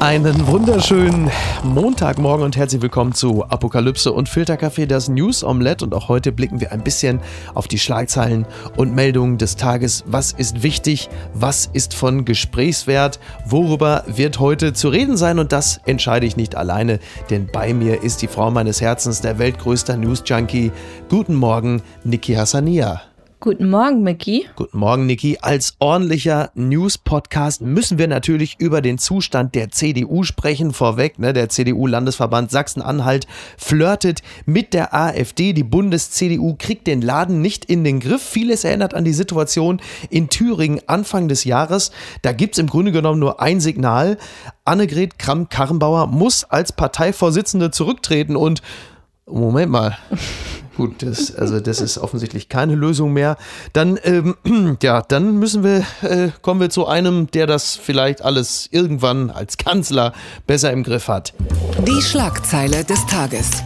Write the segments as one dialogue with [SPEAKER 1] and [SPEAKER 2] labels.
[SPEAKER 1] Einen wunderschönen Montagmorgen und herzlich willkommen zu Apokalypse und Filterkaffee, das News Omelette. Und auch heute blicken wir ein bisschen auf die Schlagzeilen und Meldungen des Tages. Was ist wichtig? Was ist von Gesprächswert? Worüber wird heute zu reden sein? Und das entscheide ich nicht alleine, denn bei mir ist die Frau meines Herzens, der weltgrößter News Junkie. Guten Morgen, Niki Hassania.
[SPEAKER 2] Guten Morgen, Mickey.
[SPEAKER 1] Guten Morgen, Niki. Als ordentlicher News-Podcast müssen wir natürlich über den Zustand der CDU sprechen. Vorweg, ne, der CDU-Landesverband Sachsen-Anhalt flirtet mit der AfD. Die Bundes-CDU kriegt den Laden nicht in den Griff. Vieles erinnert an die Situation in Thüringen Anfang des Jahres. Da gibt es im Grunde genommen nur ein Signal. Annegret Kramp-Karrenbauer muss als Parteivorsitzende zurücktreten und Moment mal. Gut, das, also das ist offensichtlich keine Lösung mehr. Dann, ähm, ja, dann müssen wir, äh, kommen wir zu einem, der das vielleicht alles irgendwann als Kanzler besser im Griff hat.
[SPEAKER 3] Die Schlagzeile des Tages.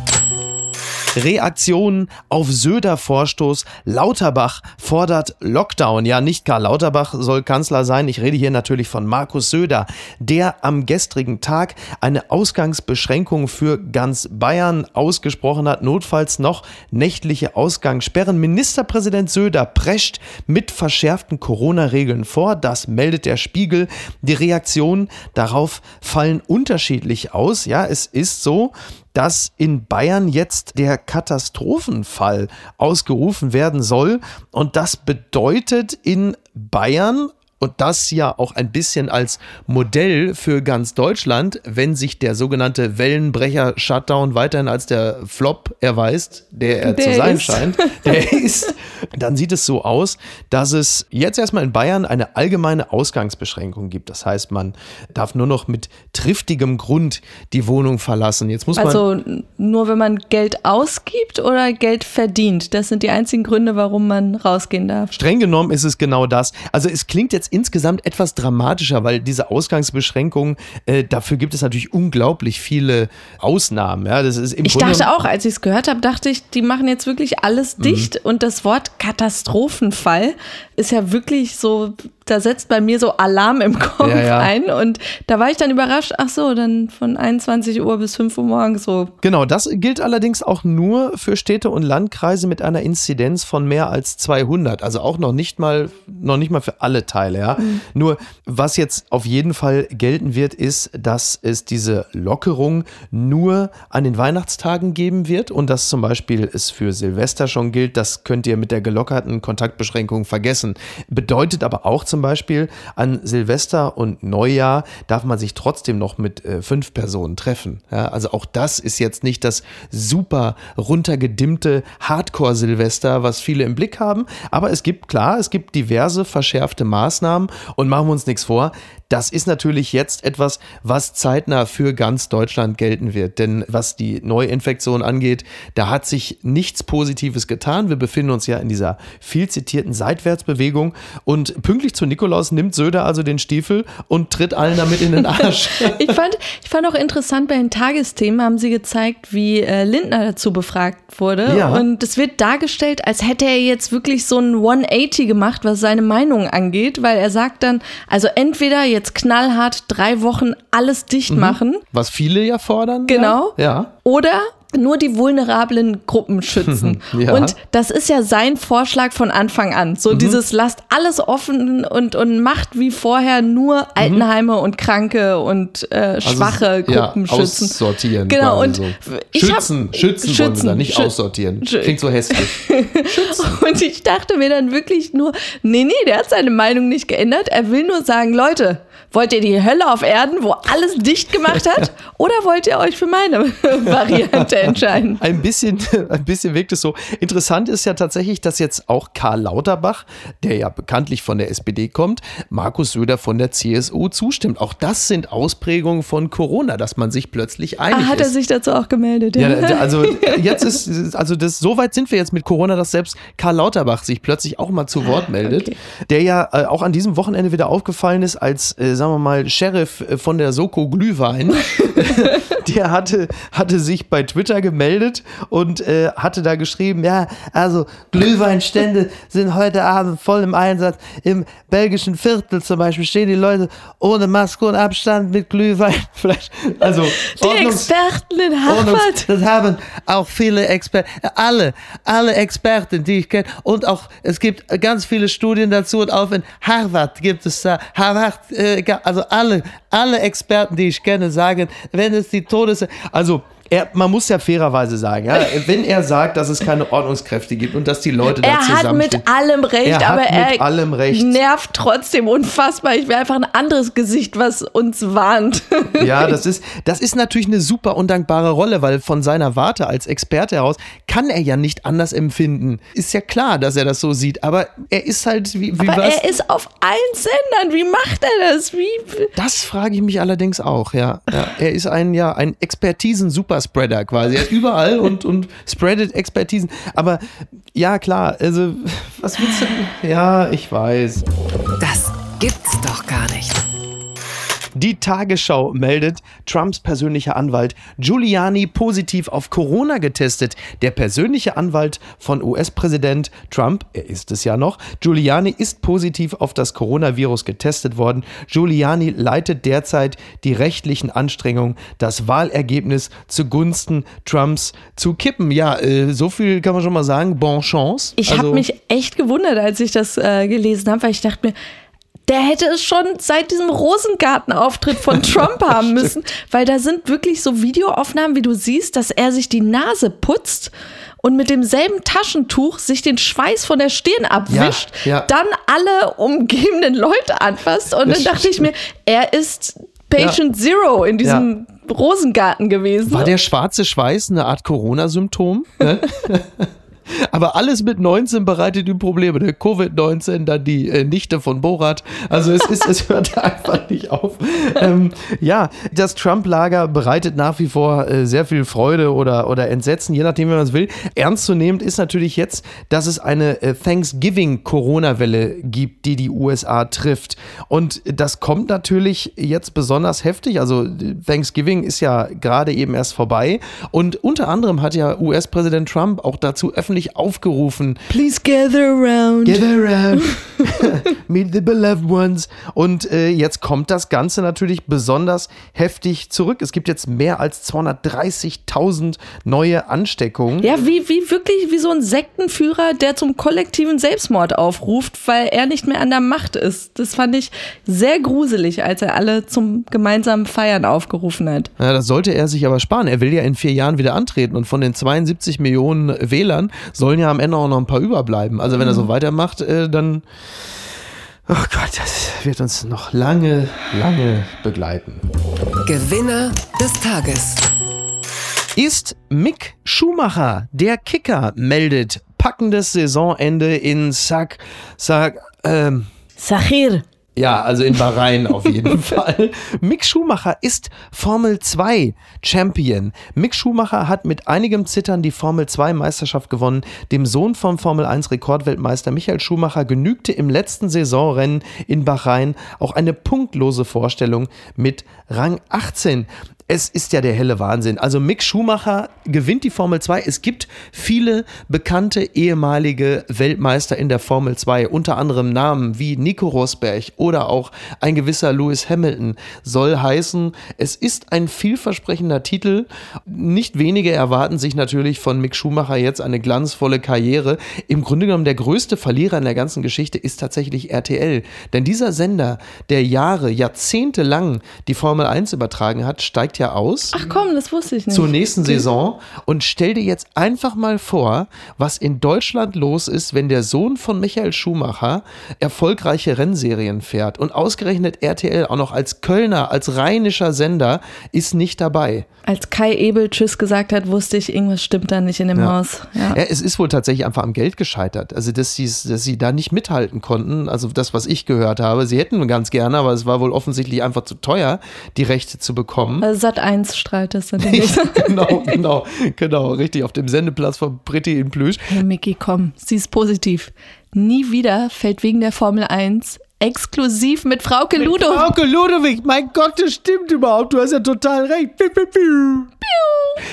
[SPEAKER 1] Reaktionen auf Söder-Vorstoß. Lauterbach fordert Lockdown. Ja, nicht Karl Lauterbach soll Kanzler sein. Ich rede hier natürlich von Markus Söder, der am gestrigen Tag eine Ausgangsbeschränkung für ganz Bayern ausgesprochen hat. Notfalls noch nächtliche Ausgangssperren. Ministerpräsident Söder prescht mit verschärften Corona-Regeln vor. Das meldet der Spiegel. Die Reaktionen darauf fallen unterschiedlich aus. Ja, es ist so, dass in Bayern jetzt der Katastrophenfall ausgerufen werden soll. Und das bedeutet in Bayern und das ja auch ein bisschen als Modell für ganz Deutschland, wenn sich der sogenannte Wellenbrecher-Shutdown weiterhin als der Flop erweist, der er der zu sein ist. scheint, der ist, dann sieht es so aus, dass es jetzt erstmal in Bayern eine allgemeine Ausgangsbeschränkung gibt. Das heißt, man darf nur noch mit triftigem Grund die Wohnung verlassen. Jetzt muss
[SPEAKER 2] also man nur wenn man Geld ausgibt oder Geld verdient. Das sind die einzigen Gründe, warum man rausgehen darf.
[SPEAKER 1] Streng genommen ist es genau das. Also es klingt jetzt insgesamt etwas dramatischer, weil diese Ausgangsbeschränkungen, äh, dafür gibt es natürlich unglaublich viele Ausnahmen. Ja, das ist im
[SPEAKER 2] ich Grunde dachte auch, als ich es gehört habe, dachte ich, die machen jetzt wirklich alles dicht. Mhm. Und das Wort Katastrophenfall ist ja wirklich so da setzt bei mir so Alarm im Kopf ja, ja. ein. Und da war ich dann überrascht, ach so, dann von 21 Uhr bis 5 Uhr morgens so.
[SPEAKER 1] Genau, das gilt allerdings auch nur für Städte und Landkreise mit einer Inzidenz von mehr als 200. Also auch noch nicht mal, noch nicht mal für alle Teile, ja. Mhm. Nur, was jetzt auf jeden Fall gelten wird, ist, dass es diese Lockerung nur an den Weihnachtstagen geben wird und dass zum Beispiel es für Silvester schon gilt. Das könnt ihr mit der gelockerten Kontaktbeschränkung vergessen. Bedeutet aber auch zum zum Beispiel, an Silvester und Neujahr darf man sich trotzdem noch mit äh, fünf Personen treffen. Ja, also auch das ist jetzt nicht das super runtergedimmte Hardcore-Silvester, was viele im Blick haben. Aber es gibt, klar, es gibt diverse verschärfte Maßnahmen und machen wir uns nichts vor. Das ist natürlich jetzt etwas, was zeitnah für ganz Deutschland gelten wird. Denn was die Neuinfektion angeht, da hat sich nichts Positives getan. Wir befinden uns ja in dieser viel zitierten Seitwärtsbewegung. Und pünktlich zu Nikolaus nimmt Söder also den Stiefel und tritt allen damit in den Arsch.
[SPEAKER 2] ich, fand, ich fand auch interessant, bei den Tagesthemen haben sie gezeigt, wie äh, Lindner dazu befragt wurde. Ja. Und es wird dargestellt, als hätte er jetzt wirklich so ein 180 gemacht, was seine Meinung angeht, weil er sagt dann, also entweder jetzt knallhart drei Wochen alles dicht mhm. machen.
[SPEAKER 1] Was viele ja fordern.
[SPEAKER 2] Genau.
[SPEAKER 1] Ja. ja.
[SPEAKER 2] Oder nur die vulnerablen Gruppen schützen. ja. Und das ist ja sein Vorschlag von Anfang an. So mhm. dieses lasst alles offen und, und macht wie vorher nur Altenheime mhm. und Kranke und äh, also schwache also, Gruppen ja, schützen.
[SPEAKER 1] Aussortieren.
[SPEAKER 2] Genau. Und
[SPEAKER 1] so. schützen, hab, schützen, schützen wollen nicht schützen. aussortieren. Klingt so hässlich.
[SPEAKER 2] und ich dachte mir dann wirklich nur, nee, nee, der hat seine Meinung nicht geändert. Er will nur sagen, Leute, Wollt ihr die Hölle auf Erden, wo alles dicht gemacht hat? Oder wollt ihr euch für meine Variante entscheiden?
[SPEAKER 1] Ein bisschen, ein bisschen wirkt es so. Interessant ist ja tatsächlich, dass jetzt auch Karl Lauterbach, der ja bekanntlich von der SPD kommt, Markus Söder von der CSU zustimmt. Auch das sind Ausprägungen von Corona, dass man sich plötzlich einig
[SPEAKER 2] ah, hat
[SPEAKER 1] ist.
[SPEAKER 2] Er sich dazu auch gemeldet?
[SPEAKER 1] Ja, ja also jetzt ist, also das, so weit sind wir jetzt mit Corona, dass selbst Karl Lauterbach sich plötzlich auch mal zu Wort meldet, okay. der ja äh, auch an diesem Wochenende wieder aufgefallen ist, als äh, äh, sagen wir mal, Sheriff von der Soko Glühwein, der hatte, hatte sich bei Twitter gemeldet und äh, hatte da geschrieben, ja, also Glühweinstände sind heute Abend voll im Einsatz. Im belgischen Viertel zum Beispiel stehen die Leute ohne Maske und Abstand mit Glühwein. Vielleicht, also
[SPEAKER 2] die Ordnungs Experten in Harvard.
[SPEAKER 1] das haben auch viele Experten, alle, alle Experten, die ich kenne und auch, es gibt ganz viele Studien dazu und auch in Harvard gibt es da, Harvard, äh, also alle, alle Experten, die ich kenne, sagen, wenn es die Todes... Also er, man muss ja fairerweise sagen, ja, wenn er sagt, dass es keine Ordnungskräfte gibt und dass die Leute da
[SPEAKER 2] zusammenstehen. Er hat mit allem recht,
[SPEAKER 1] er
[SPEAKER 2] aber er
[SPEAKER 1] allem recht.
[SPEAKER 2] nervt trotzdem unfassbar. Ich will einfach ein anderes Gesicht, was uns warnt.
[SPEAKER 1] Ja, das ist, das ist natürlich eine super undankbare Rolle, weil von seiner Warte als Experte heraus kann er ja nicht anders empfinden. Ist ja klar, dass er das so sieht, aber er ist halt wie, wie
[SPEAKER 2] aber
[SPEAKER 1] was?
[SPEAKER 2] er ist auf allen Sendern. Wie macht er das? Wie?
[SPEAKER 1] Das frage ich mich allerdings auch, ja. ja. Er ist ein, ja, ein Expertisen-Super Superspreader quasi. Er ist überall und, und spreadet Expertisen. Aber ja, klar, also, was willst du? Ja, ich weiß.
[SPEAKER 3] Das gibt's doch gar nicht.
[SPEAKER 1] Die Tagesschau meldet, Trumps persönlicher Anwalt Giuliani positiv auf Corona getestet. Der persönliche Anwalt von US-Präsident Trump, er ist es ja noch, Giuliani ist positiv auf das Coronavirus getestet worden. Giuliani leitet derzeit die rechtlichen Anstrengungen, das Wahlergebnis zugunsten Trumps zu kippen. Ja, äh, so viel kann man schon mal sagen. Bon chance.
[SPEAKER 2] Ich also, habe mich echt gewundert, als ich das äh, gelesen habe, weil ich dachte mir, der hätte es schon seit diesem Rosengarten-Auftritt von Trump haben müssen, weil da sind wirklich so Videoaufnahmen, wie du siehst, dass er sich die Nase putzt und mit demselben Taschentuch sich den Schweiß von der Stirn abwischt, ja, ja. dann alle umgebenden Leute anfasst und dann dachte ich mir, er ist Patient ja. Zero in diesem Rosengarten gewesen.
[SPEAKER 1] War der schwarze Schweiß eine Art Corona-Symptom? Aber alles mit 19 bereitet ihm Probleme. Der Covid-19, dann die äh, Nichte von Borat. Also es, ist, es hört einfach nicht auf. Ähm, ja, das Trump-Lager bereitet nach wie vor äh, sehr viel Freude oder, oder Entsetzen, je nachdem, wie man es will. Ernstzunehmend ist natürlich jetzt, dass es eine äh, Thanksgiving-Corona-Welle gibt, die die USA trifft. Und das kommt natürlich jetzt besonders heftig. Also Thanksgiving ist ja gerade eben erst vorbei. Und unter anderem hat ja US-Präsident Trump auch dazu öffentlich öffentlich aufgerufen.
[SPEAKER 2] Please gather around.
[SPEAKER 1] Gather around. Meet the beloved ones. Und äh, jetzt kommt das Ganze natürlich besonders heftig zurück. Es gibt jetzt mehr als 230.000 neue Ansteckungen.
[SPEAKER 2] Ja, wie, wie wirklich wie so ein Sektenführer, der zum kollektiven Selbstmord aufruft, weil er nicht mehr an der Macht ist. Das fand ich sehr gruselig, als er alle zum gemeinsamen Feiern aufgerufen hat.
[SPEAKER 1] Ja, das sollte er sich aber sparen. Er will ja in vier Jahren wieder antreten und von den 72 Millionen Wählern sollen ja am Ende auch noch ein paar überbleiben. Also wenn er so mhm. weitermacht, äh, dann, oh Gott, das wird uns noch lange, lange begleiten.
[SPEAKER 3] Gewinner des Tages
[SPEAKER 1] ist Mick Schumacher. Der Kicker meldet packendes Saisonende in Sack, Sack, ähm,
[SPEAKER 2] Sachir.
[SPEAKER 1] Ja, also in Bahrain auf jeden Fall. Mick Schumacher ist Formel 2 Champion. Mick Schumacher hat mit einigem Zittern die Formel 2 Meisterschaft gewonnen. Dem Sohn vom Formel 1 Rekordweltmeister Michael Schumacher genügte im letzten Saisonrennen in Bahrain auch eine punktlose Vorstellung mit Rang 18 es ist ja der helle Wahnsinn. Also Mick Schumacher gewinnt die Formel 2. Es gibt viele bekannte ehemalige Weltmeister in der Formel 2, unter anderem Namen wie Nico Rosberg oder auch ein gewisser Lewis Hamilton. Soll heißen, es ist ein vielversprechender Titel. Nicht wenige erwarten sich natürlich von Mick Schumacher jetzt eine glanzvolle Karriere. Im Grunde genommen der größte Verlierer in der ganzen Geschichte ist tatsächlich RTL. Denn dieser Sender, der Jahre, Jahrzehnte lang die Formel 1 übertragen hat, steigt ja aus.
[SPEAKER 2] Ach komm, das wusste ich nicht.
[SPEAKER 1] Zur nächsten. Saison. Und stell dir jetzt einfach mal vor, was in Deutschland los ist, wenn der Sohn von Michael Schumacher erfolgreiche Rennserien fährt. Und ausgerechnet RTL auch noch als Kölner, als rheinischer Sender ist nicht dabei.
[SPEAKER 2] Als Kai Ebel Tschüss gesagt hat, wusste ich, irgendwas stimmt da nicht in dem
[SPEAKER 1] ja.
[SPEAKER 2] Haus.
[SPEAKER 1] Ja. ja. es ist wohl tatsächlich einfach am Geld gescheitert. Also, dass sie, dass sie da nicht mithalten konnten. Also, das, was ich gehört habe. Sie hätten ganz gerne, aber es war wohl offensichtlich einfach zu teuer, die Rechte zu bekommen.
[SPEAKER 2] Also Sat 1 strahlt das dann nicht.
[SPEAKER 1] genau, genau, genau, richtig. Auf dem Sendeplatz von Pretty in Plüsch.
[SPEAKER 2] Hey Mickey, komm, sie ist positiv. Nie wieder fällt wegen der Formel 1 exklusiv mit Frauke mit Ludowig.
[SPEAKER 1] Frauke Ludowig, mein Gott, das stimmt überhaupt. Du hast ja total recht. Piu, piu, piu.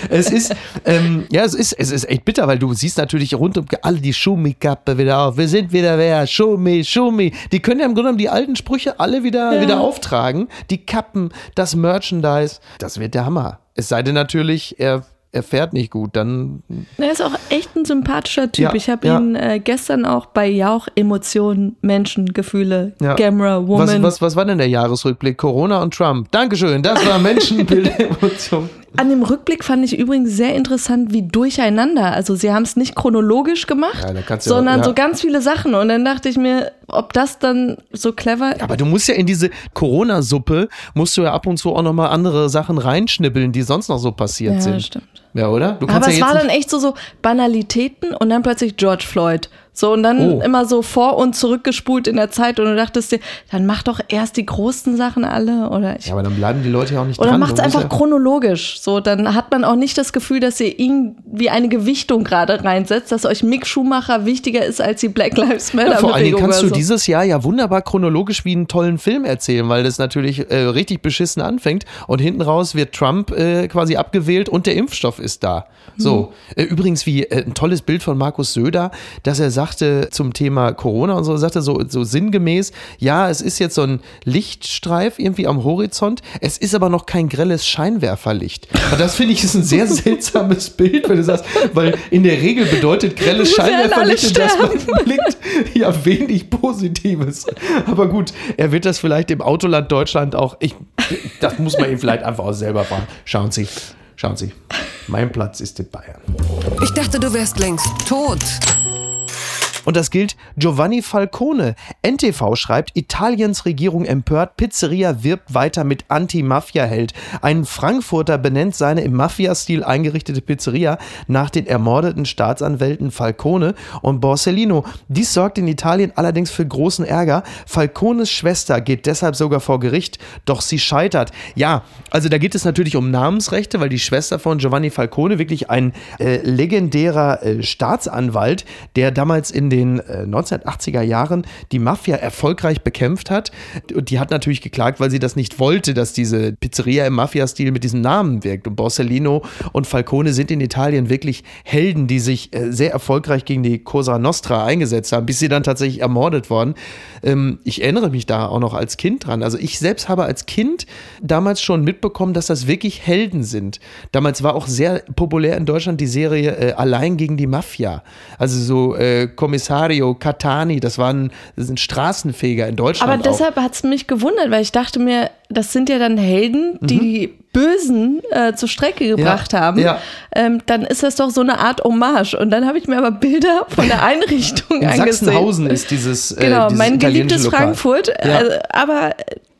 [SPEAKER 1] Es ist, ähm, ja, es ist, es ist echt bitter, weil du siehst natürlich rund um alle die Schumi-Kappe wieder auf. Wir sind wieder wer? Schumi, Schumi. Die können ja im Grunde genommen die alten Sprüche alle wieder, ja. wieder auftragen. Die Kappen, das Merchandise. Das wird der Hammer. Es sei denn natürlich, er er fährt nicht gut, dann.
[SPEAKER 2] Er ist auch echt ein sympathischer Typ. Ja, ich habe ja. ihn äh, gestern auch bei Jauch Emotionen, Menschen, Gefühle, ja. Gamera, Woman.
[SPEAKER 1] Was, was, was war denn der Jahresrückblick? Corona und Trump. Dankeschön, das war Menschenbild, Emotionen.
[SPEAKER 2] An dem Rückblick fand ich übrigens sehr interessant, wie durcheinander. Also sie haben es nicht chronologisch gemacht, ja, sondern ja. so ganz viele Sachen. Und dann dachte ich mir, ob das dann so clever ist.
[SPEAKER 1] Aber du musst ja in diese Corona-Suppe, musst du ja ab und zu auch nochmal andere Sachen reinschnibbeln, die sonst noch so passiert ja, sind. Ja, stimmt. Ja, oder?
[SPEAKER 2] Aber es war dann echt so, so Banalitäten und dann plötzlich George Floyd. So, und dann oh. immer so vor und zurückgespult in der Zeit und du dachtest dir, dann mach doch erst die großen Sachen alle. Oder ich,
[SPEAKER 1] ja, aber dann bleiben die Leute ja auch nicht
[SPEAKER 2] oder dran. Oder macht es einfach ja chronologisch. So, dann hat man auch nicht das Gefühl, dass ihr irgendwie eine Gewichtung gerade reinsetzt, dass euch Mick Schumacher wichtiger ist als die Black Lives Matter. Ja,
[SPEAKER 1] vor
[SPEAKER 2] allen Dingen
[SPEAKER 1] kannst du so. dieses Jahr ja wunderbar chronologisch wie einen tollen Film erzählen, weil das natürlich äh, richtig beschissen anfängt und hinten raus wird Trump äh, quasi abgewählt und der Impfstoff ist da. So, mhm. äh, übrigens wie äh, ein tolles Bild von Markus Söder, dass er sagte zum Thema Corona und so, sagte so, so sinngemäß, ja, es ist jetzt so ein Lichtstreif irgendwie am Horizont, es ist aber noch kein grelles Scheinwerferlicht. Und das finde ich ist ein sehr seltsames Bild, wenn du sagst, weil in der Regel bedeutet grelles Scheinwerferlicht, dass man blickt, ja wenig Positives. Aber gut, er wird das vielleicht im Autoland Deutschland auch, ich, das muss man ihm vielleicht einfach auch selber fahren. Schauen Sie. Schauen Sie, mein Platz ist in Bayern.
[SPEAKER 3] Ich dachte, du wärst längst tot.
[SPEAKER 1] Und das gilt Giovanni Falcone. NTV schreibt, Italiens Regierung empört, Pizzeria wirbt weiter mit Anti-Mafia-Held. Ein Frankfurter benennt seine im Mafia-Stil eingerichtete Pizzeria nach den ermordeten Staatsanwälten Falcone und Borsellino. Dies sorgt in Italien allerdings für großen Ärger. Falcones Schwester geht deshalb sogar vor Gericht, doch sie scheitert. Ja, also da geht es natürlich um Namensrechte, weil die Schwester von Giovanni Falcone wirklich ein äh, legendärer äh, Staatsanwalt, der damals in den den 1980er äh, Jahren die Mafia erfolgreich bekämpft hat. Und die hat natürlich geklagt, weil sie das nicht wollte, dass diese Pizzeria im Mafia-Stil mit diesem Namen wirkt. Und Borsellino und Falcone sind in Italien wirklich Helden, die sich äh, sehr erfolgreich gegen die Cosa Nostra eingesetzt haben, bis sie dann tatsächlich ermordet worden. Ähm, ich erinnere mich da auch noch als Kind dran. Also ich selbst habe als Kind damals schon mitbekommen, dass das wirklich Helden sind. Damals war auch sehr populär in Deutschland die Serie äh, Allein gegen die Mafia. Also so äh, Kommissar Commissario Catani, das waren das sind Straßenfeger in Deutschland.
[SPEAKER 2] Aber deshalb hat es mich gewundert, weil ich dachte mir, das sind ja dann Helden, die mhm. die Bösen äh, zur Strecke gebracht ja, haben. Ja. Ähm, dann ist das doch so eine Art Hommage. Und dann habe ich mir aber Bilder von der Einrichtung in
[SPEAKER 1] angesehen. Sachsenhausen ist dieses.
[SPEAKER 2] Äh, genau, dieses mein geliebtes Frankfurt. Ja. Also, aber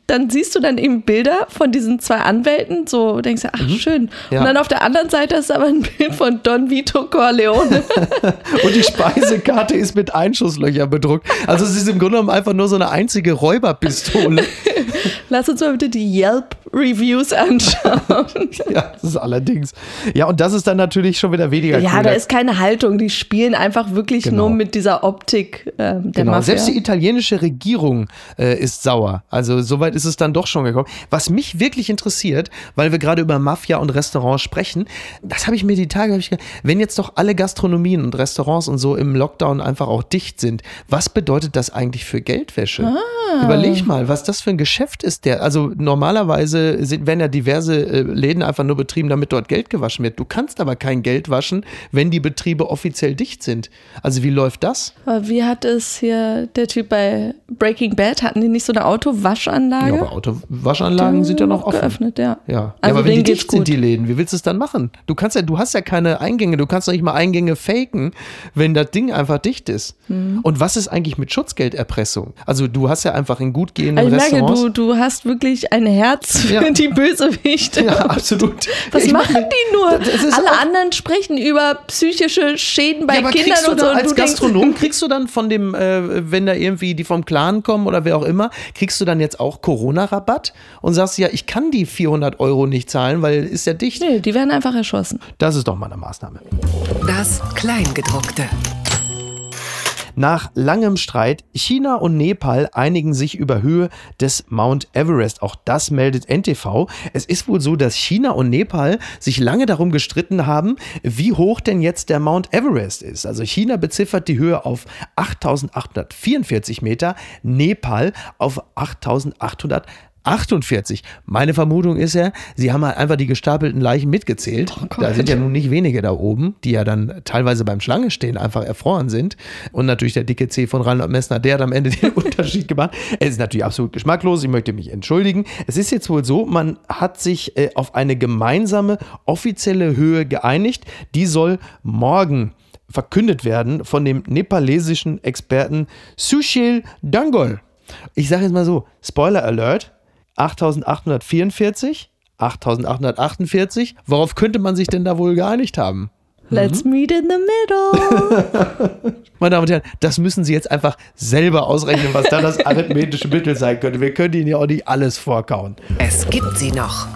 [SPEAKER 2] dann siehst du dann eben Bilder von diesen zwei Anwälten, so denkst du, ach mhm. schön. Ja. Und dann auf der anderen Seite ist aber ein Bild von Don Vito Corleone.
[SPEAKER 1] und die Speisekarte ist mit Einschusslöchern bedruckt. Also es ist im Grunde genommen einfach nur so eine einzige Räuberpistole.
[SPEAKER 2] Lass uns mal bitte die Yelp-Reviews anschauen.
[SPEAKER 1] ja, das ist allerdings. Ja, und das ist dann natürlich schon wieder weniger
[SPEAKER 2] Ja, cool. da ist keine Haltung. Die spielen einfach wirklich genau. nur mit dieser Optik äh, der genau. Mafia.
[SPEAKER 1] Selbst die italienische Regierung äh, ist sauer. Also soweit ist es dann doch schon gekommen. Was mich wirklich interessiert, weil wir gerade über Mafia und Restaurants sprechen, das habe ich mir die Tage, ich, wenn jetzt doch alle Gastronomien und Restaurants und so im Lockdown einfach auch dicht sind, was bedeutet das eigentlich für Geldwäsche? Ah. Überleg mal, was das für ein Geschäft ist, der, also normalerweise sind, werden ja diverse äh, Läden einfach nur betrieben, damit dort Geld gewaschen wird. Du kannst aber kein Geld waschen, wenn die Betriebe offiziell dicht sind. Also wie läuft das?
[SPEAKER 2] Wie hat es hier der Typ bei Breaking Bad, hatten die nicht so eine Autowaschanlage?
[SPEAKER 1] Ja, aber Autowaschanlagen sind ja noch offen.
[SPEAKER 2] Geöffnet, ja.
[SPEAKER 1] Ja, also ja aber wenn die dicht sind, die Läden, wie willst du es dann machen? Du kannst ja, du hast ja keine Eingänge, du kannst doch nicht mal Eingänge faken, wenn das Ding einfach dicht ist. Mhm. Und was ist eigentlich mit Schutzgelderpressung? Also du hast ja einfach in gut gehenden also ich Restaurants.
[SPEAKER 2] Merke, du, du hast wirklich ein Herz für ja. die Bösewichte.
[SPEAKER 1] Ja, absolut.
[SPEAKER 2] Was ich machen meine, die nur? Alle anderen sprechen über psychische Schäden bei ja, Kindern und so.
[SPEAKER 1] Als Gastronom kriegst du dann von dem, äh, wenn da irgendwie die vom Clan kommen oder wer auch immer, kriegst du dann jetzt auch Corona-Rabatt und sagst ja, ich kann die 400 Euro nicht zahlen, weil ist ja dicht.
[SPEAKER 2] Nee, die werden einfach erschossen.
[SPEAKER 1] Das ist doch mal eine Maßnahme.
[SPEAKER 3] Das Kleingedruckte.
[SPEAKER 1] Nach langem Streit, China und Nepal einigen sich über Höhe des Mount Everest. Auch das meldet NTV. Es ist wohl so, dass China und Nepal sich lange darum gestritten haben, wie hoch denn jetzt der Mount Everest ist. Also China beziffert die Höhe auf 8844 Meter, Nepal auf 8800 48. Meine Vermutung ist ja, sie haben halt einfach die gestapelten Leichen mitgezählt. Oh da sind ja nun nicht wenige da oben, die ja dann teilweise beim Schlange stehen einfach erfroren sind. Und natürlich der dicke C von Reinhard Messner, der hat am Ende den Unterschied gemacht. Es ist natürlich absolut geschmacklos, ich möchte mich entschuldigen. Es ist jetzt wohl so, man hat sich äh, auf eine gemeinsame offizielle Höhe geeinigt. Die soll morgen verkündet werden von dem nepalesischen Experten Sushil Dangol. Ich sage jetzt mal so, Spoiler Alert, 8844, 8848. Worauf könnte man sich denn da wohl geeinigt haben?
[SPEAKER 2] Let's mhm. meet in the middle.
[SPEAKER 1] Meine Damen und Herren, das müssen Sie jetzt einfach selber ausrechnen, was da das arithmetische Mittel sein könnte. Wir können Ihnen ja auch nicht alles vorkauen.
[SPEAKER 3] Es gibt sie noch.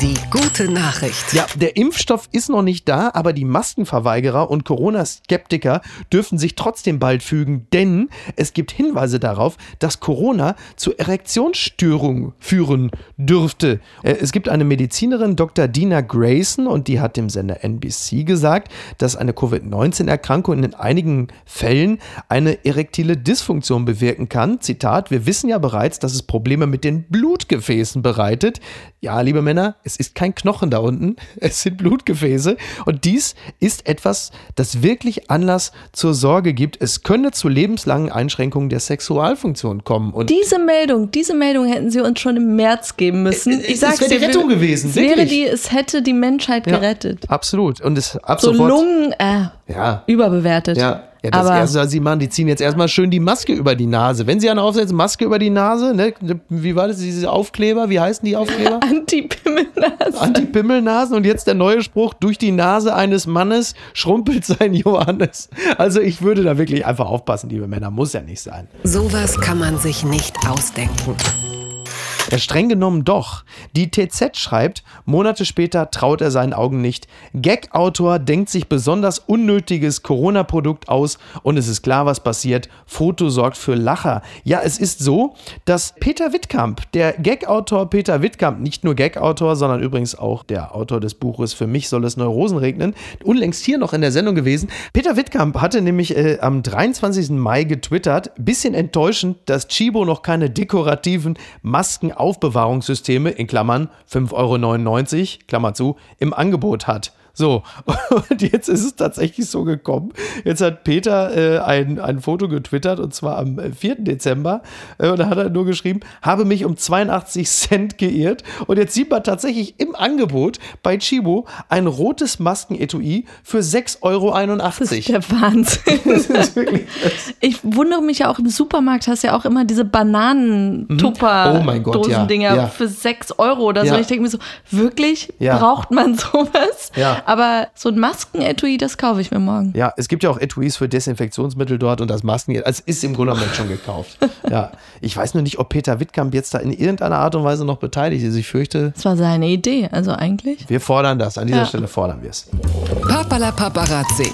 [SPEAKER 3] Die gute Nachricht.
[SPEAKER 1] Ja, der Impfstoff ist noch nicht da, aber die Maskenverweigerer und Corona-Skeptiker dürfen sich trotzdem bald fügen, denn es gibt Hinweise darauf, dass Corona zu Erektionsstörungen führen dürfte. Äh, es gibt eine Medizinerin, Dr. Dina Grayson, und die hat dem Sender NBC gesagt, dass eine Covid-19-Erkrankung in einigen Fällen eine erektile Dysfunktion bewirken kann. Zitat, wir wissen ja bereits, dass es Probleme mit den Blutgefäßen bereitet. Ja, liebe Männer, es ist kein Knochen da unten, es sind Blutgefäße. Und dies ist etwas, das wirklich Anlass zur Sorge gibt. Es könne zu lebenslangen Einschränkungen der Sexualfunktion kommen. Und
[SPEAKER 2] diese Meldung, diese Meldung hätten sie uns schon im März geben müssen.
[SPEAKER 1] Ich sag's es wäre die Rettung gewesen.
[SPEAKER 2] Es wäre die, es hätte die Menschheit gerettet.
[SPEAKER 1] Ja, absolut. Und es ab
[SPEAKER 2] so Lungen, äh, ja. überbewertet.
[SPEAKER 1] Ja. Ja, das aber erste, was sie machen, die ziehen jetzt erstmal schön die Maske über die Nase. Wenn sie eine aufsetzen, Maske über die Nase, ne? Wie war das, diese Aufkleber? Wie heißen die Aufkleber?
[SPEAKER 2] Anti-Pimmelnasen.
[SPEAKER 1] Anti-Pimmelnasen und jetzt der neue Spruch, durch die Nase eines Mannes schrumpelt sein Johannes. Also ich würde da wirklich einfach aufpassen, liebe Männer, muss ja nicht sein.
[SPEAKER 3] Sowas kann man sich nicht ausdenken.
[SPEAKER 1] Ja, streng genommen doch. Die TZ schreibt, Monate später traut er seinen Augen nicht. Gag-Autor denkt sich besonders unnötiges Corona-Produkt aus und es ist klar, was passiert. Foto sorgt für Lacher. Ja, es ist so, dass Peter Wittkamp, der Gag-Autor Peter Wittkamp, nicht nur Gag-Autor, sondern übrigens auch der Autor des Buches Für mich soll es Neurosen regnen, unlängst hier noch in der Sendung gewesen. Peter Wittkamp hatte nämlich äh, am 23. Mai getwittert, bisschen enttäuschend, dass Chibo noch keine dekorativen Masken Aufbewahrungssysteme in Klammern 5,99 Euro, Klammer zu, im Angebot hat. So, und jetzt ist es tatsächlich so gekommen. Jetzt hat Peter äh, ein, ein Foto getwittert und zwar am 4. Äh, Dezember. Äh, und da hat er nur geschrieben, habe mich um 82 Cent geirrt. Und jetzt sieht man tatsächlich im Angebot bei Chibo ein rotes Maskenetui für 6,81 Euro. Das
[SPEAKER 2] ist der Wahnsinn. das ist wirklich ich wundere mich ja auch im Supermarkt, hast ja auch immer diese Bananen-Tupper-Dosendinger mhm. oh ja, ja. für 6 Euro oder so. Ja. Ich denke mir so, wirklich? Braucht man sowas?
[SPEAKER 1] Ja.
[SPEAKER 2] Aber so ein Maskenetui, das kaufe ich mir morgen.
[SPEAKER 1] Ja, es gibt ja auch Etuis für Desinfektionsmittel dort und das Masken, also ist im Grunde genommen schon gekauft. ja, ich weiß nur nicht, ob Peter Wittkamp jetzt da in irgendeiner Art und Weise noch beteiligt ist. Ich fürchte.
[SPEAKER 2] Das war seine Idee, also eigentlich.
[SPEAKER 1] Wir fordern das. An dieser ja. Stelle fordern wir es.
[SPEAKER 3] Papala Paparazzi.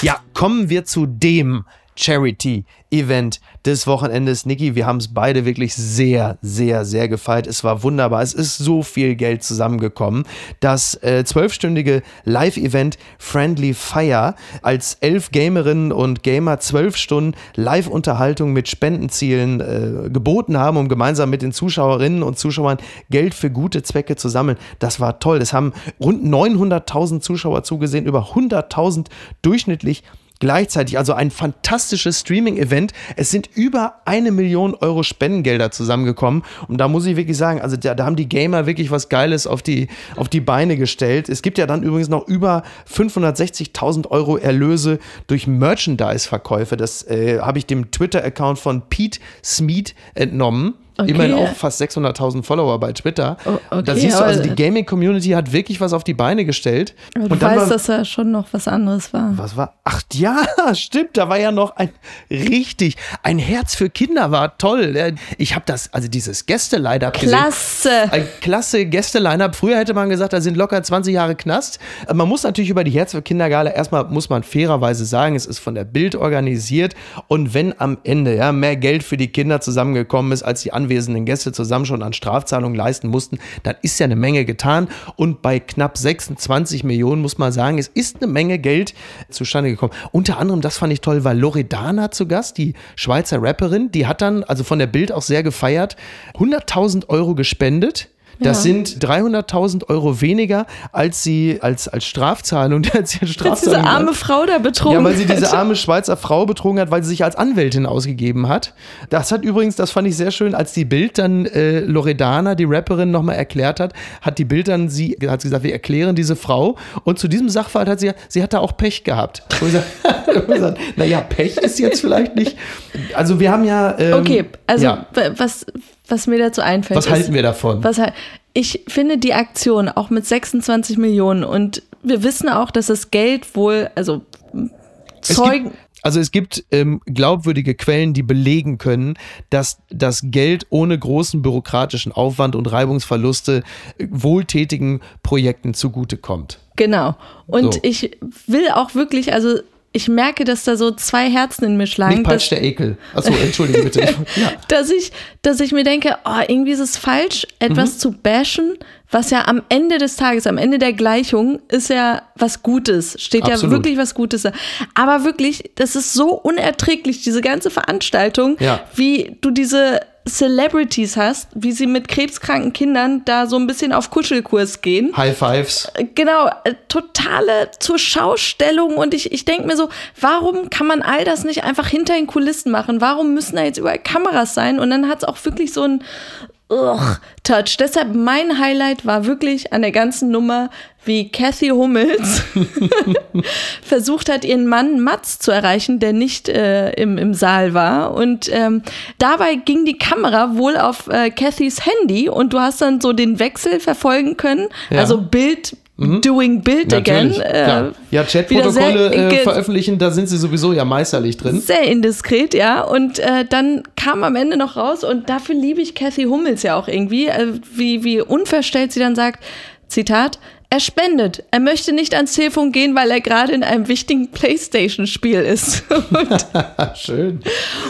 [SPEAKER 1] Ja, kommen wir zu dem Charity-Event des Wochenendes. Niki, wir haben es beide wirklich sehr, sehr, sehr gefeiert. Es war wunderbar. Es ist so viel Geld zusammengekommen. Das äh, zwölfstündige Live-Event Friendly Fire als elf Gamerinnen und Gamer zwölf Stunden Live-Unterhaltung mit Spendenzielen äh, geboten haben, um gemeinsam mit den Zuschauerinnen und Zuschauern Geld für gute Zwecke zu sammeln. Das war toll. Es haben rund 900.000 Zuschauer zugesehen, über 100.000 durchschnittlich gleichzeitig. Also ein fantastisches Streaming-Event. Es sind über eine Million Euro Spendengelder zusammengekommen. Und da muss ich wirklich sagen, also da, da, haben die Gamer wirklich was Geiles auf die, auf die Beine gestellt. Es gibt ja dann übrigens noch über 560.000 Euro Erlöse durch Merchandise-Verkäufe. Das äh, habe ich dem Twitter-Account von Pete Smeet entnommen. Okay. Immerhin auch fast 600.000 Follower bei Twitter. Oh, okay, da siehst du, also die Gaming-Community hat wirklich was auf die Beine gestellt.
[SPEAKER 2] Aber du und weißt, war, dass da schon noch was anderes war.
[SPEAKER 1] Was war? Ach ja, stimmt, da war ja noch ein richtig, ein Herz für Kinder war toll. Ich habe das, also dieses Gäste-Line-Up
[SPEAKER 2] Klasse.
[SPEAKER 1] Gesehen. Ein klasse Gäste-Line-Up. Früher hätte man gesagt, da sind locker 20 Jahre Knast. Man muss natürlich über die Herz für Kinder-Gala, erstmal muss man fairerweise sagen, es ist von der Bild organisiert und wenn am Ende ja mehr Geld für die Kinder zusammengekommen ist, als die anderen anwesenden Gäste zusammen schon an Strafzahlungen leisten mussten, dann ist ja eine Menge getan. Und bei knapp 26 Millionen muss man sagen, es ist eine Menge Geld zustande gekommen. Unter anderem, das fand ich toll, war Loredana zu Gast, die Schweizer Rapperin. Die hat dann, also von der Bild auch sehr gefeiert, 100.000 Euro gespendet das ja. sind 300.000 Euro weniger, als sie als, als Strafzahlung, als sie als
[SPEAKER 2] Strafzahlung diese arme hat. Frau da betrogen
[SPEAKER 1] Ja, weil sie diese arme Schweizer Frau betrogen hat, weil sie sich als Anwältin ausgegeben hat. Das hat übrigens, das fand ich sehr schön, als die Bild dann äh, Loredana, die Rapperin, nochmal erklärt hat, hat die Bild dann sie, hat sie gesagt, wir erklären diese Frau. Und zu diesem Sachverhalt hat sie, sie hat da auch Pech gehabt. Und ich gesagt, naja, Pech ist jetzt vielleicht nicht. Also wir haben ja.
[SPEAKER 2] Ähm, okay, also ja. was was mir dazu einfällt.
[SPEAKER 1] Was halten wir davon?
[SPEAKER 2] Was, ich finde die Aktion auch mit 26 Millionen und wir wissen auch, dass das Geld wohl, also Zeugen.
[SPEAKER 1] Also es gibt ähm, glaubwürdige Quellen, die belegen können, dass das Geld ohne großen bürokratischen Aufwand und Reibungsverluste äh, wohltätigen Projekten zugutekommt.
[SPEAKER 2] Genau. Und so. ich will auch wirklich, also ich merke, dass da so zwei Herzen in mir schlagen.
[SPEAKER 1] Nicht Patsch der Ekel. Achso, entschuldige bitte.
[SPEAKER 2] ja. dass, ich, dass ich mir denke, oh, irgendwie ist es falsch, etwas mhm. zu bashen, was ja am Ende des Tages, am Ende der Gleichung, ist ja was Gutes. Steht Absolut. ja wirklich was Gutes da. Aber wirklich, das ist so unerträglich, diese ganze Veranstaltung, ja. wie du diese Celebrities hast, wie sie mit krebskranken Kindern da so ein bisschen auf Kuschelkurs gehen.
[SPEAKER 1] High Fives.
[SPEAKER 2] Genau, äh, totale zur Schaustellung und ich, ich denke mir so, warum kann man all das nicht einfach hinter den Kulissen machen? Warum müssen da jetzt überall Kameras sein? Und dann hat es auch wirklich so ein, Ugh, Touch. Deshalb mein Highlight war wirklich an der ganzen Nummer, wie Kathy Hummels versucht hat, ihren Mann Mats zu erreichen, der nicht äh, im, im Saal war. Und ähm, dabei ging die Kamera wohl auf äh, Cathys Handy und du hast dann so den Wechsel verfolgen können. Ja. Also Bild. Doing Build Natürlich,
[SPEAKER 1] Again. Äh, ja, Chatprotokolle äh, veröffentlichen, da sind sie sowieso ja meisterlich drin.
[SPEAKER 2] Sehr indiskret, ja. Und äh, dann kam am Ende noch raus und dafür liebe ich Kathy Hummels ja auch irgendwie, äh, wie, wie unverstellt sie dann sagt, Zitat, er spendet. Er möchte nicht ans Telefon gehen, weil er gerade in einem wichtigen Playstation-Spiel ist. und,
[SPEAKER 1] Schön.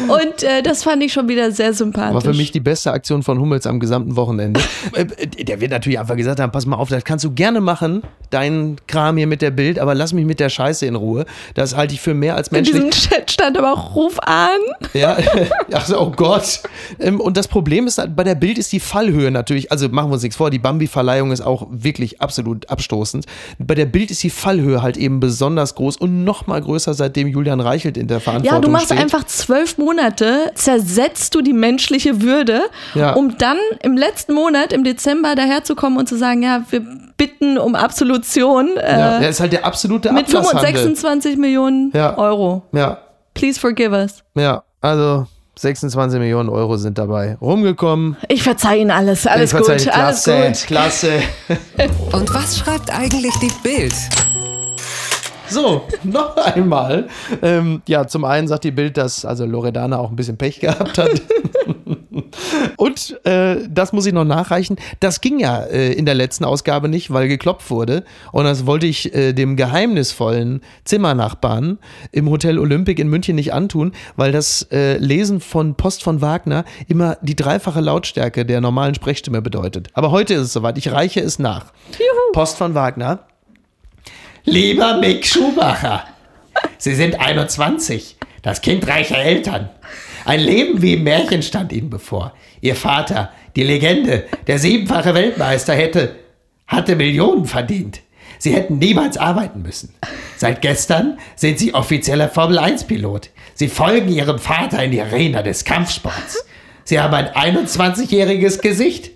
[SPEAKER 2] Und äh, das fand ich schon wieder sehr sympathisch.
[SPEAKER 1] War für mich die beste Aktion von Hummels am gesamten Wochenende. Äh, äh, der wird natürlich einfach gesagt haben: Pass mal auf, das kannst du gerne machen, deinen Kram hier mit der Bild, aber lass mich mit der Scheiße in Ruhe. Das halte ich für mehr als menschlich.
[SPEAKER 2] In diesem Chat stand aber auch Ruf an.
[SPEAKER 1] Ja, ach so, oh Gott. Ähm, und das Problem ist, bei der Bild ist die Fallhöhe natürlich, also machen wir uns nichts vor, die Bambi-Verleihung ist auch wirklich absolut abstoßend. Bei der Bild ist die Fallhöhe halt eben besonders groß und noch mal größer, seitdem Julian Reichelt in der Verantwortung steht. Ja,
[SPEAKER 2] du machst
[SPEAKER 1] steht.
[SPEAKER 2] einfach zwölf Monate, zersetzt du die menschliche Würde, ja. um dann im letzten Monat, im Dezember, daherzukommen und zu sagen, ja, wir bitten um Absolution.
[SPEAKER 1] Äh, ja, das ist halt der absolute
[SPEAKER 2] Mit 26 Millionen
[SPEAKER 1] ja.
[SPEAKER 2] Euro.
[SPEAKER 1] Ja.
[SPEAKER 2] Please forgive us.
[SPEAKER 1] Ja, also 26 Millionen Euro sind dabei rumgekommen.
[SPEAKER 2] Ich verzeihe Ihnen alles. Alles gut. Klasse, alles gut.
[SPEAKER 1] Klasse.
[SPEAKER 3] Und was schreibt eigentlich die Bild?
[SPEAKER 1] So, noch einmal. Ähm, ja, zum einen sagt die Bild, dass also Loredana auch ein bisschen Pech gehabt hat. Und äh, das muss ich noch nachreichen. Das ging ja äh, in der letzten Ausgabe nicht, weil geklopft wurde. Und das wollte ich äh, dem geheimnisvollen Zimmernachbarn im Hotel Olympic in München nicht antun, weil das äh, Lesen von Post von Wagner immer die dreifache Lautstärke der normalen Sprechstimme bedeutet. Aber heute ist es soweit. Ich reiche es nach. Juhu. Post von Wagner. Lieber Mick Schumacher, Sie sind 21, das Kind reicher Eltern. Ein Leben wie im Märchen stand Ihnen bevor. Ihr Vater, die Legende, der siebenfache Weltmeister, hätte, hatte Millionen verdient. Sie hätten niemals arbeiten müssen. Seit gestern sind Sie offizieller Formel-1-Pilot. Sie folgen Ihrem Vater in die Arena des Kampfsports. Sie haben ein 21-jähriges Gesicht.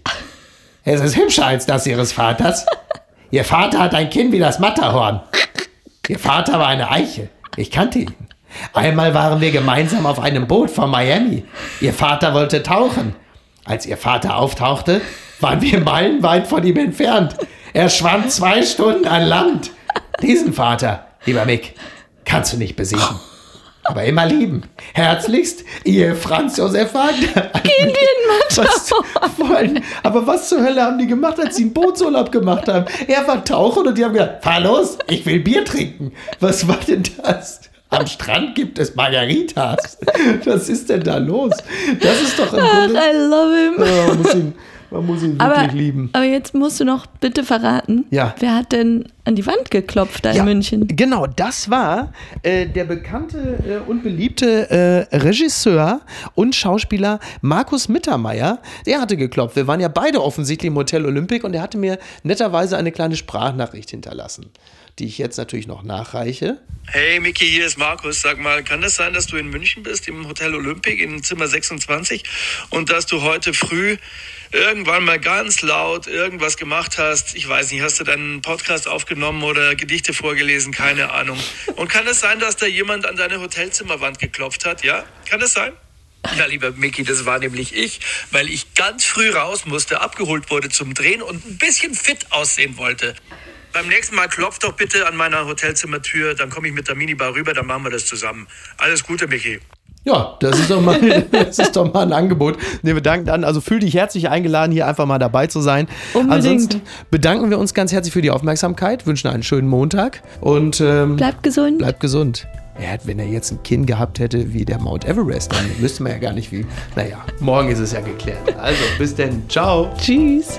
[SPEAKER 1] Es ist hübscher als das Ihres Vaters. Ihr Vater hat ein Kinn wie das Matterhorn. Ihr Vater war eine Eiche. Ich kannte ihn. Einmal waren wir gemeinsam auf einem Boot von Miami. Ihr Vater wollte tauchen. Als ihr Vater auftauchte, waren wir meilenweit von ihm entfernt. Er schwamm zwei Stunden an Land. Diesen Vater, lieber Mick, kannst du nicht besiegen. Aber immer lieben. Herzlichst, ihr Franz Josef Wagner.
[SPEAKER 2] Gehen wir in
[SPEAKER 1] was, allem, Aber was zur Hölle haben die gemacht, als sie einen Bootsurlaub gemacht haben? Er war tauchen und die haben gesagt, fahr los, ich will Bier trinken. Was war denn das? Am Strand gibt es Margaritas. Was ist denn da los? Das ist doch
[SPEAKER 2] im Grunde... I love him.
[SPEAKER 1] Ja, man, muss ihn, man muss ihn
[SPEAKER 2] aber,
[SPEAKER 1] wirklich lieben.
[SPEAKER 2] Aber jetzt musst du noch bitte verraten,
[SPEAKER 1] ja.
[SPEAKER 2] wer hat denn an die Wand geklopft da ja, in München?
[SPEAKER 1] Genau, das war äh, der bekannte äh, und beliebte äh, Regisseur und Schauspieler Markus Mittermeier. Der hatte geklopft. Wir waren ja beide offensichtlich im Hotel Olympic und er hatte mir netterweise eine kleine Sprachnachricht hinterlassen die ich jetzt natürlich noch nachreiche.
[SPEAKER 4] Hey Miki, hier ist Markus. Sag mal, kann das sein, dass du in München bist, im Hotel Olympic, in Zimmer 26 und dass du heute früh irgendwann mal ganz laut irgendwas gemacht hast? Ich weiß nicht, hast du deinen Podcast aufgenommen oder Gedichte vorgelesen? Keine Ahnung. Und kann es sein, dass da jemand an deine Hotelzimmerwand geklopft hat? Ja? Kann das sein? Ja, lieber Micky, das war nämlich ich, weil ich ganz früh raus musste, abgeholt wurde zum Drehen und ein bisschen fit aussehen wollte. Beim nächsten Mal klopft doch bitte an meiner Hotelzimmertür, dann komme ich mit der Minibar rüber, dann machen wir das zusammen. Alles Gute, Michi.
[SPEAKER 1] Ja, das ist doch mal, das ist doch mal ein Angebot. Nee, wir danken dann. Also fühl dich herzlich eingeladen, hier einfach mal dabei zu sein.
[SPEAKER 2] Unbedingt.
[SPEAKER 1] Ansonsten bedanken wir uns ganz herzlich für die Aufmerksamkeit, wünschen einen schönen Montag und ähm,
[SPEAKER 2] bleibt gesund.
[SPEAKER 1] Bleibt gesund. Er hat, wenn er jetzt ein Kinn gehabt hätte wie der Mount Everest, dann wüsste man ja gar nicht wie. Naja, morgen ist es ja geklärt. Also, bis denn. Ciao.
[SPEAKER 2] Tschüss.